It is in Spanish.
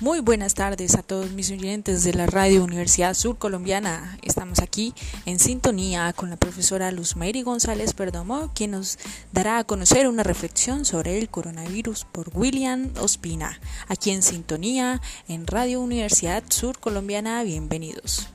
Muy buenas tardes a todos mis oyentes de la Radio Universidad Sur Colombiana. Estamos aquí en sintonía con la profesora Luz Mary González Perdomo, quien nos dará a conocer una reflexión sobre el coronavirus por William Ospina. Aquí en sintonía en Radio Universidad Sur Colombiana, bienvenidos.